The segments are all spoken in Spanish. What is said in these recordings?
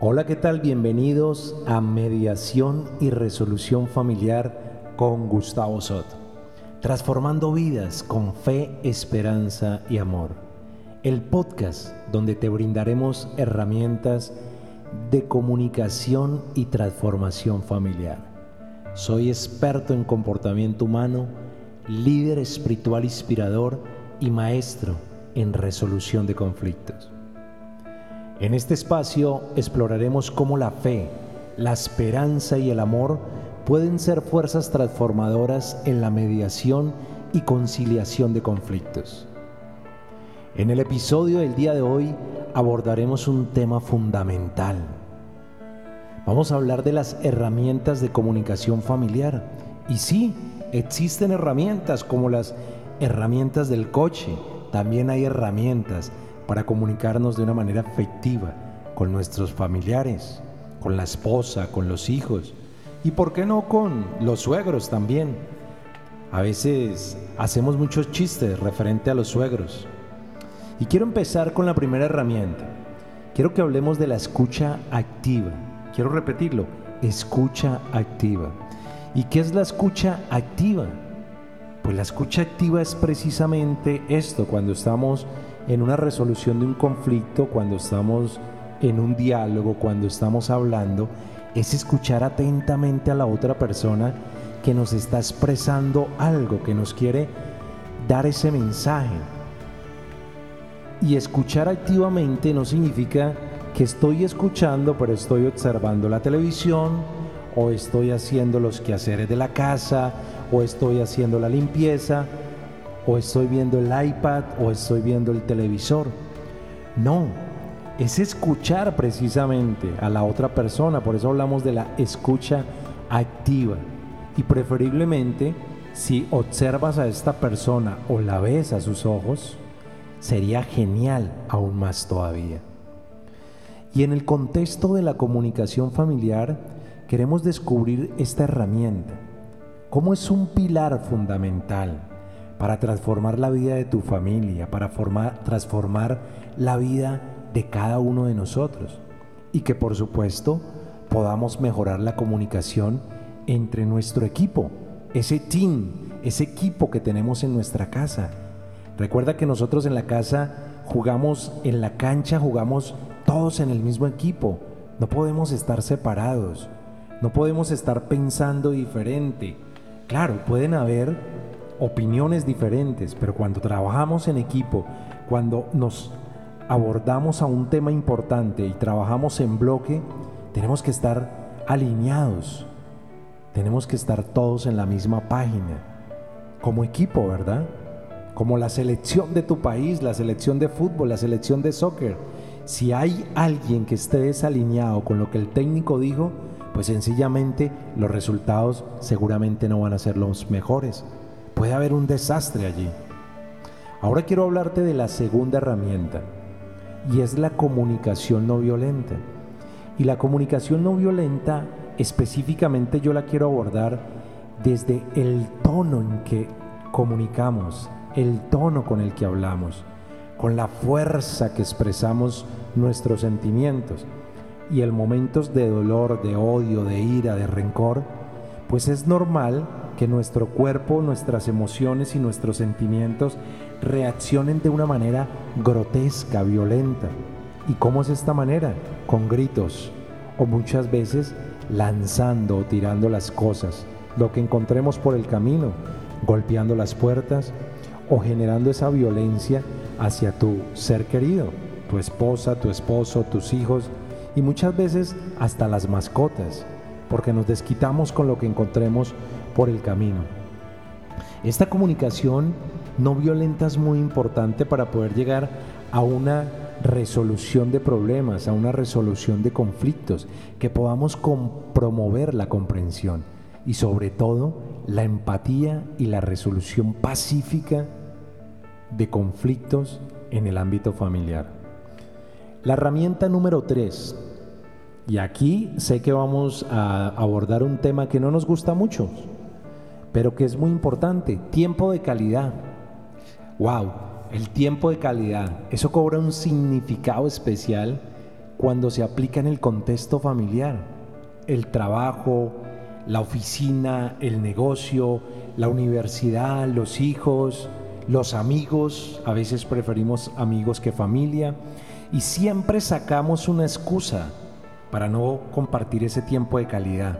Hola, ¿qué tal? Bienvenidos a Mediación y Resolución Familiar con Gustavo Soto. Transformando vidas con fe, esperanza y amor. El podcast donde te brindaremos herramientas de comunicación y transformación familiar. Soy experto en comportamiento humano, líder espiritual inspirador y maestro en resolución de conflictos. En este espacio exploraremos cómo la fe, la esperanza y el amor pueden ser fuerzas transformadoras en la mediación y conciliación de conflictos. En el episodio del día de hoy abordaremos un tema fundamental. Vamos a hablar de las herramientas de comunicación familiar. Y sí, existen herramientas como las herramientas del coche. También hay herramientas para comunicarnos de una manera efectiva con nuestros familiares, con la esposa, con los hijos y, ¿por qué no, con los suegros también? A veces hacemos muchos chistes referente a los suegros. Y quiero empezar con la primera herramienta. Quiero que hablemos de la escucha activa. Quiero repetirlo, escucha activa. ¿Y qué es la escucha activa? Pues la escucha activa es precisamente esto, cuando estamos en una resolución de un conflicto, cuando estamos en un diálogo, cuando estamos hablando, es escuchar atentamente a la otra persona que nos está expresando algo, que nos quiere dar ese mensaje. Y escuchar activamente no significa que estoy escuchando, pero estoy observando la televisión, o estoy haciendo los quehaceres de la casa, o estoy haciendo la limpieza, o estoy viendo el iPad o estoy viendo el televisor. No, es escuchar precisamente a la otra persona, por eso hablamos de la escucha activa. Y preferiblemente, si observas a esta persona o la ves a sus ojos, sería genial aún más todavía. Y en el contexto de la comunicación familiar, queremos descubrir esta herramienta, cómo es un pilar fundamental para transformar la vida de tu familia, para formar, transformar la vida de cada uno de nosotros. Y que por supuesto podamos mejorar la comunicación entre nuestro equipo, ese team, ese equipo que tenemos en nuestra casa. Recuerda que nosotros en la casa jugamos en la cancha, jugamos todos en el mismo equipo. No podemos estar separados, no podemos estar pensando diferente. Claro, pueden haber opiniones diferentes, pero cuando trabajamos en equipo, cuando nos abordamos a un tema importante y trabajamos en bloque, tenemos que estar alineados, tenemos que estar todos en la misma página, como equipo, ¿verdad? Como la selección de tu país, la selección de fútbol, la selección de soccer. Si hay alguien que esté desalineado con lo que el técnico dijo, pues sencillamente los resultados seguramente no van a ser los mejores puede haber un desastre allí. Ahora quiero hablarte de la segunda herramienta y es la comunicación no violenta. Y la comunicación no violenta específicamente yo la quiero abordar desde el tono en que comunicamos, el tono con el que hablamos, con la fuerza que expresamos nuestros sentimientos. Y en momentos de dolor, de odio, de ira, de rencor, pues es normal que nuestro cuerpo, nuestras emociones y nuestros sentimientos reaccionen de una manera grotesca, violenta. ¿Y cómo es esta manera? Con gritos o muchas veces lanzando o tirando las cosas, lo que encontremos por el camino, golpeando las puertas o generando esa violencia hacia tu ser querido, tu esposa, tu esposo, tus hijos y muchas veces hasta las mascotas, porque nos desquitamos con lo que encontremos por el camino. Esta comunicación no violenta es muy importante para poder llegar a una resolución de problemas, a una resolución de conflictos, que podamos promover la comprensión y sobre todo la empatía y la resolución pacífica de conflictos en el ámbito familiar. La herramienta número 3, y aquí sé que vamos a abordar un tema que no nos gusta mucho, pero que es muy importante, tiempo de calidad. ¡Wow! El tiempo de calidad, eso cobra un significado especial cuando se aplica en el contexto familiar. El trabajo, la oficina, el negocio, la universidad, los hijos, los amigos, a veces preferimos amigos que familia, y siempre sacamos una excusa para no compartir ese tiempo de calidad.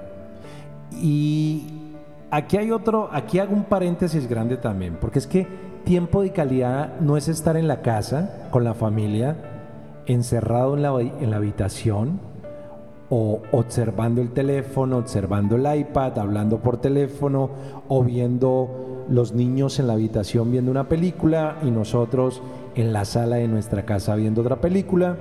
Y aquí hay otro, aquí hago un paréntesis grande también, porque es que tiempo de calidad no es estar en la casa con la familia, encerrado en la, en la habitación o observando el teléfono, observando el iPad, hablando por teléfono o viendo los niños en la habitación viendo una película y nosotros en la sala de nuestra casa viendo otra película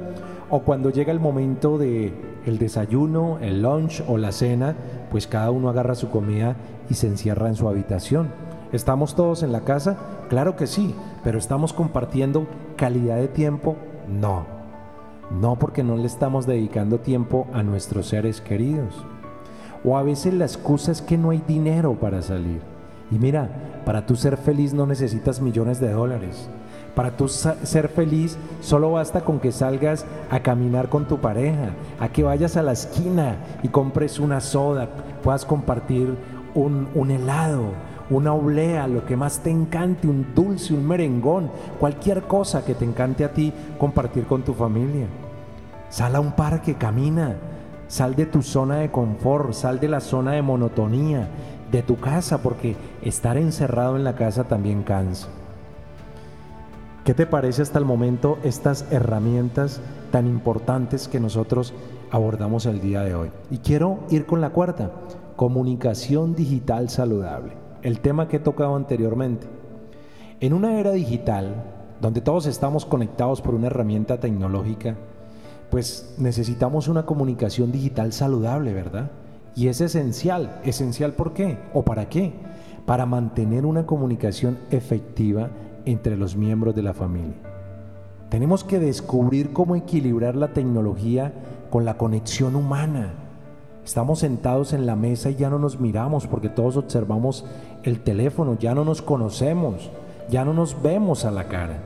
o cuando llega el momento de el desayuno, el lunch o la cena, pues cada uno agarra su comida y se encierra en su habitación. ¿Estamos todos en la casa? Claro que sí, pero ¿estamos compartiendo calidad de tiempo? No. No porque no le estamos dedicando tiempo a nuestros seres queridos. O a veces la excusa es que no hay dinero para salir. Y mira, para tú ser feliz no necesitas millones de dólares. Para tú ser feliz solo basta con que salgas a caminar con tu pareja, a que vayas a la esquina y compres una soda, puedas compartir un, un helado, una oblea, lo que más te encante, un dulce, un merengón, cualquier cosa que te encante a ti, compartir con tu familia. Sal a un parque, camina, sal de tu zona de confort, sal de la zona de monotonía, de tu casa, porque estar encerrado en la casa también cansa. ¿Qué te parece hasta el momento estas herramientas tan importantes que nosotros abordamos el día de hoy? Y quiero ir con la cuarta, comunicación digital saludable, el tema que he tocado anteriormente. En una era digital, donde todos estamos conectados por una herramienta tecnológica, pues necesitamos una comunicación digital saludable, ¿verdad? Y es esencial. ¿Esencial por qué? ¿O para qué? Para mantener una comunicación efectiva entre los miembros de la familia. Tenemos que descubrir cómo equilibrar la tecnología con la conexión humana. Estamos sentados en la mesa y ya no nos miramos porque todos observamos el teléfono, ya no nos conocemos, ya no nos vemos a la cara.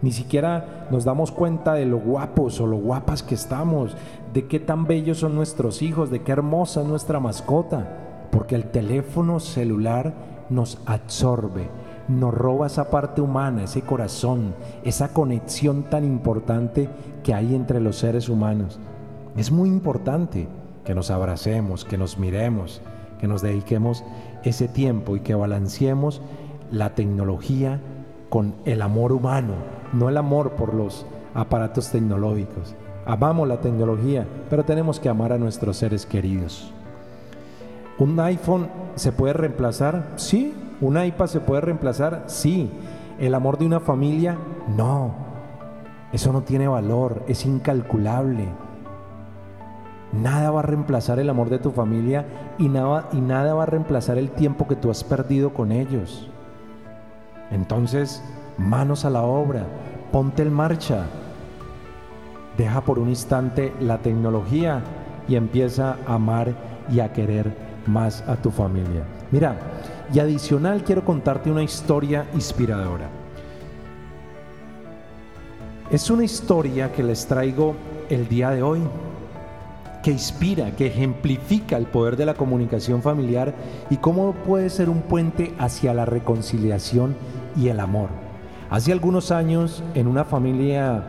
Ni siquiera nos damos cuenta de lo guapos o lo guapas que estamos, de qué tan bellos son nuestros hijos, de qué hermosa es nuestra mascota, porque el teléfono celular nos absorbe, nos roba esa parte humana, ese corazón, esa conexión tan importante que hay entre los seres humanos. Es muy importante que nos abracemos, que nos miremos, que nos dediquemos ese tiempo y que balanceemos la tecnología con el amor humano, no el amor por los aparatos tecnológicos. Amamos la tecnología, pero tenemos que amar a nuestros seres queridos. ¿Un iPhone se puede reemplazar? Sí, ¿Un iPad se puede reemplazar? Sí. ¿El amor de una familia? No. Eso no tiene valor, es incalculable. Nada va a reemplazar el amor de tu familia y nada, y nada va a reemplazar el tiempo que tú has perdido con ellos. Entonces, manos a la obra, ponte en marcha. Deja por un instante la tecnología y empieza a amar y a querer más a tu familia. Mira, y adicional quiero contarte una historia inspiradora. Es una historia que les traigo el día de hoy, que inspira, que ejemplifica el poder de la comunicación familiar y cómo puede ser un puente hacia la reconciliación y el amor. Hace algunos años, en una familia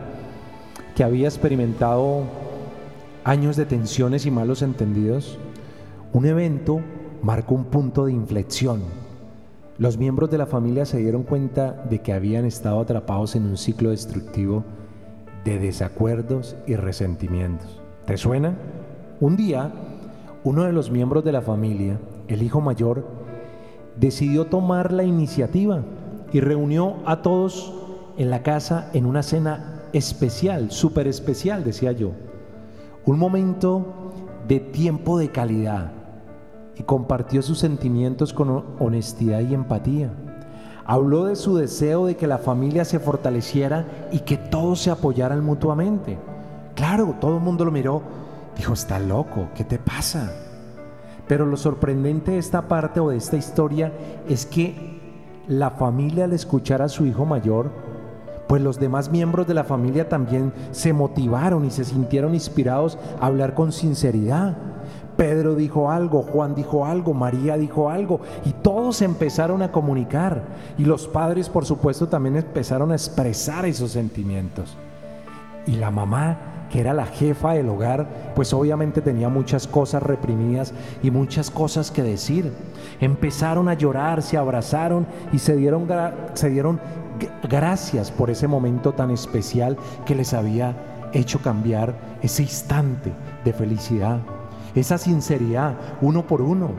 que había experimentado años de tensiones y malos entendidos, un evento marcó un punto de inflexión. Los miembros de la familia se dieron cuenta de que habían estado atrapados en un ciclo destructivo de desacuerdos y resentimientos. ¿Te suena? Un día, uno de los miembros de la familia, el hijo mayor, decidió tomar la iniciativa y reunió a todos en la casa en una cena especial, súper especial, decía yo. Un momento de tiempo de calidad, y compartió sus sentimientos con honestidad y empatía. Habló de su deseo de que la familia se fortaleciera y que todos se apoyaran mutuamente. Claro, todo el mundo lo miró, dijo, está loco, ¿qué te pasa? Pero lo sorprendente de esta parte o de esta historia es que la familia al escuchar a su hijo mayor, pues los demás miembros de la familia también se motivaron y se sintieron inspirados a hablar con sinceridad. Pedro dijo algo, Juan dijo algo, María dijo algo y todos empezaron a comunicar. Y los padres, por supuesto, también empezaron a expresar esos sentimientos. Y la mamá, que era la jefa del hogar, pues obviamente tenía muchas cosas reprimidas y muchas cosas que decir. Empezaron a llorar, se abrazaron y se dieron, se dieron gracias por ese momento tan especial que les había hecho cambiar ese instante de felicidad esa sinceridad uno por uno,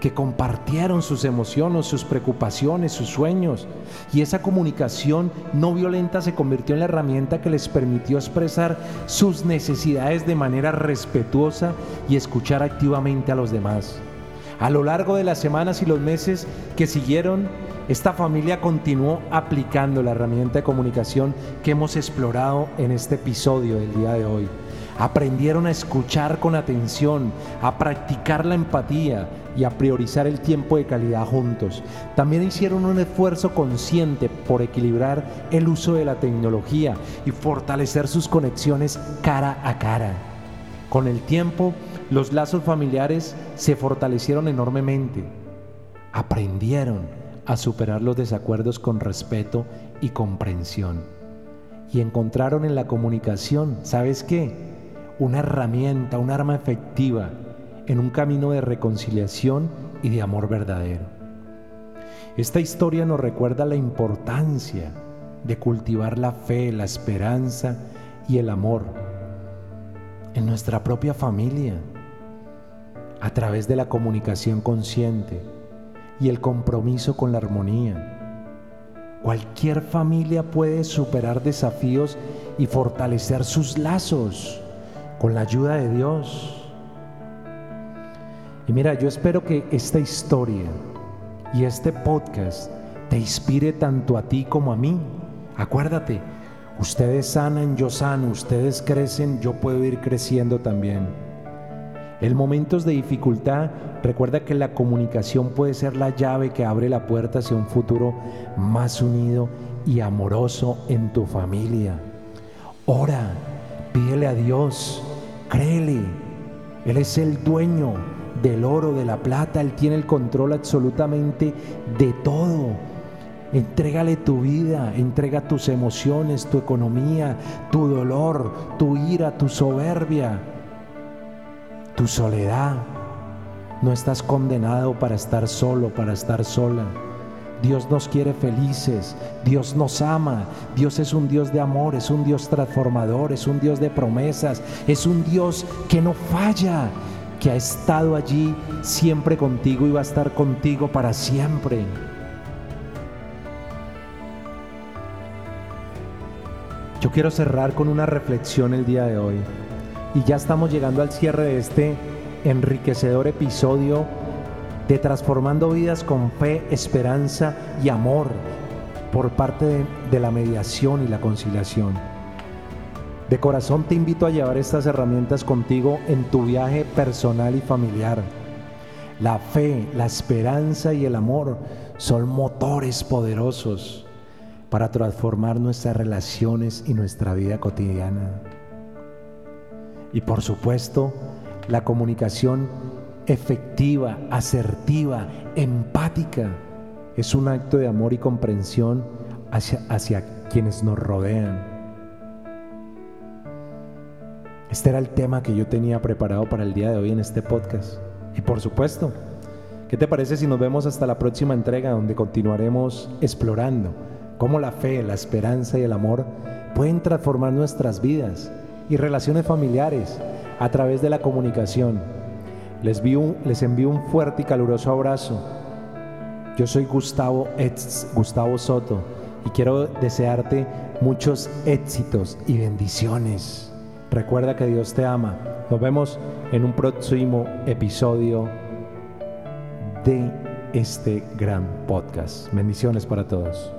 que compartieron sus emociones, sus preocupaciones, sus sueños. Y esa comunicación no violenta se convirtió en la herramienta que les permitió expresar sus necesidades de manera respetuosa y escuchar activamente a los demás. A lo largo de las semanas y los meses que siguieron, esta familia continuó aplicando la herramienta de comunicación que hemos explorado en este episodio del día de hoy aprendieron a escuchar con atención, a practicar la empatía y a priorizar el tiempo de calidad juntos. También hicieron un esfuerzo consciente por equilibrar el uso de la tecnología y fortalecer sus conexiones cara a cara. Con el tiempo, los lazos familiares se fortalecieron enormemente. Aprendieron a superar los desacuerdos con respeto y comprensión. Y encontraron en la comunicación, ¿sabes qué? Una herramienta, un arma efectiva en un camino de reconciliación y de amor verdadero. Esta historia nos recuerda la importancia de cultivar la fe, la esperanza y el amor en nuestra propia familia a través de la comunicación consciente y el compromiso con la armonía. Cualquier familia puede superar desafíos y fortalecer sus lazos con la ayuda de Dios. Y mira, yo espero que esta historia y este podcast te inspire tanto a ti como a mí. Acuérdate, ustedes sanan, yo sano, ustedes crecen, yo puedo ir creciendo también. En momentos de dificultad, recuerda que la comunicación puede ser la llave que abre la puerta hacia un futuro más unido y amoroso en tu familia. Ora, pídele a Dios Créele, Él es el dueño del oro, de la plata, Él tiene el control absolutamente de todo. Entrégale tu vida, entrega tus emociones, tu economía, tu dolor, tu ira, tu soberbia, tu soledad. No estás condenado para estar solo, para estar sola. Dios nos quiere felices, Dios nos ama, Dios es un Dios de amor, es un Dios transformador, es un Dios de promesas, es un Dios que no falla, que ha estado allí siempre contigo y va a estar contigo para siempre. Yo quiero cerrar con una reflexión el día de hoy y ya estamos llegando al cierre de este enriquecedor episodio de transformando vidas con fe, esperanza y amor por parte de, la mediación y la conciliación. De corazón te invito a llevar estas herramientas contigo en tu viaje personal y familiar. La fe, la esperanza y el amor son motores poderosos para transformar nuestras relaciones y nuestra vida cotidiana. Y por supuesto, la comunicación efectiva, asertiva, empática. Es un acto de amor y comprensión hacia, hacia quienes nos rodean. Este era el tema que yo tenía preparado para el día de hoy en este podcast. Y por supuesto, ¿qué te parece si nos vemos hasta la próxima entrega donde continuaremos explorando cómo la fe, la esperanza y el amor pueden transformar nuestras vidas y relaciones familiares a través de la comunicación? Les, les envío un fuerte y caluroso abrazo. Yo soy Gustavo, Gustavo Soto y quiero desearte muchos éxitos y bendiciones. Recuerda que Dios te ama. Nos vemos en un próximo episodio de este gran podcast. Bendiciones para todos.